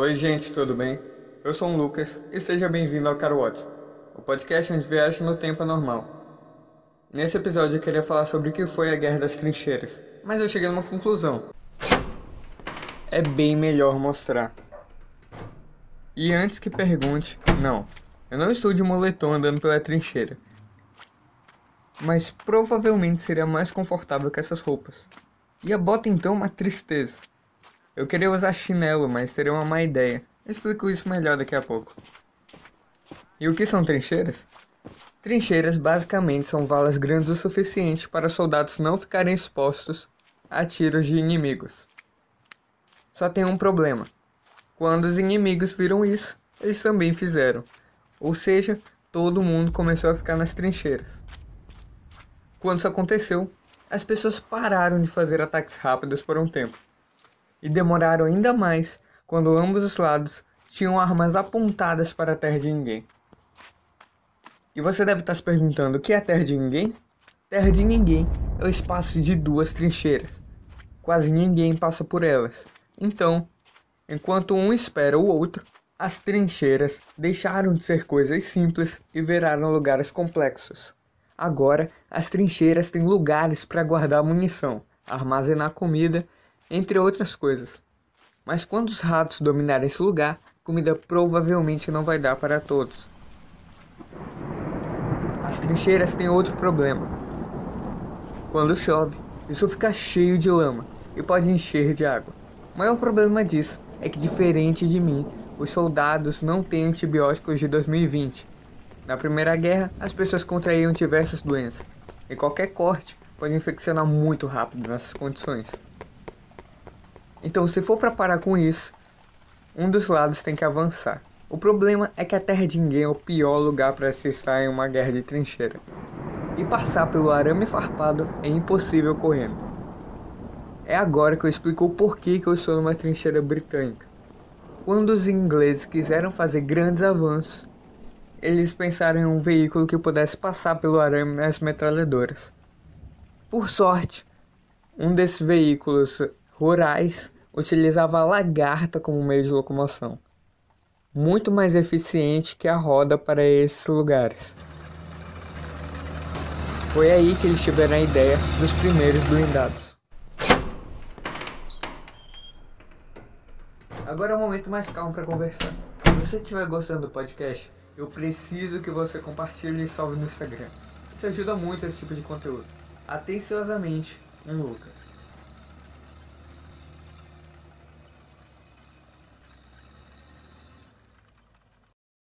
Oi, gente, tudo bem? Eu sou o Lucas e seja bem-vindo ao Caro Watch, o podcast onde viagem no tempo é normal. Nesse episódio eu queria falar sobre o que foi a Guerra das Trincheiras, mas eu cheguei a uma conclusão. É bem melhor mostrar. E antes que pergunte, não, eu não estou de moletom andando pela trincheira. Mas provavelmente seria mais confortável que essas roupas. E a bota então uma tristeza. Eu queria usar chinelo, mas seria uma má ideia. Eu explico isso melhor daqui a pouco. E o que são trincheiras? Trincheiras basicamente são valas grandes o suficiente para soldados não ficarem expostos a tiros de inimigos. Só tem um problema. Quando os inimigos viram isso, eles também fizeram. Ou seja, todo mundo começou a ficar nas trincheiras. Quando isso aconteceu, as pessoas pararam de fazer ataques rápidos por um tempo. E demoraram ainda mais quando ambos os lados tinham armas apontadas para a terra de ninguém. E você deve estar se perguntando o que é a terra de ninguém? Terra de ninguém é o espaço de duas trincheiras. Quase ninguém passa por elas. Então, enquanto um espera o outro, as trincheiras deixaram de ser coisas simples e viraram lugares complexos. Agora, as trincheiras têm lugares para guardar munição, armazenar comida, entre outras coisas. Mas quando os ratos dominarem esse lugar, comida provavelmente não vai dar para todos. As trincheiras têm outro problema. Quando chove, isso fica cheio de lama e pode encher de água. O maior problema disso é que, diferente de mim, os soldados não têm antibióticos de 2020. Na Primeira Guerra, as pessoas contraíam diversas doenças, e qualquer corte pode infeccionar muito rápido nessas condições. Então, se for para parar com isso, um dos lados tem que avançar. O problema é que a Terra de Ninguém é o pior lugar para se estar em uma guerra de trincheira. E passar pelo arame farpado é impossível correndo. É agora que eu explico o porquê que eu estou numa trincheira britânica. Quando os ingleses quiseram fazer grandes avanços, eles pensaram em um veículo que pudesse passar pelo arame e as metralhadoras. Por sorte, um desses veículos rurais utilizava a lagarta como meio de locomoção muito mais eficiente que a roda para esses lugares. Foi aí que eles tiveram a ideia dos primeiros blindados. Agora é o momento mais calmo para conversar. Se você estiver gostando do podcast, eu preciso que você compartilhe e salve no Instagram. Isso ajuda muito esse tipo de conteúdo. Atenciosamente, um Lucas.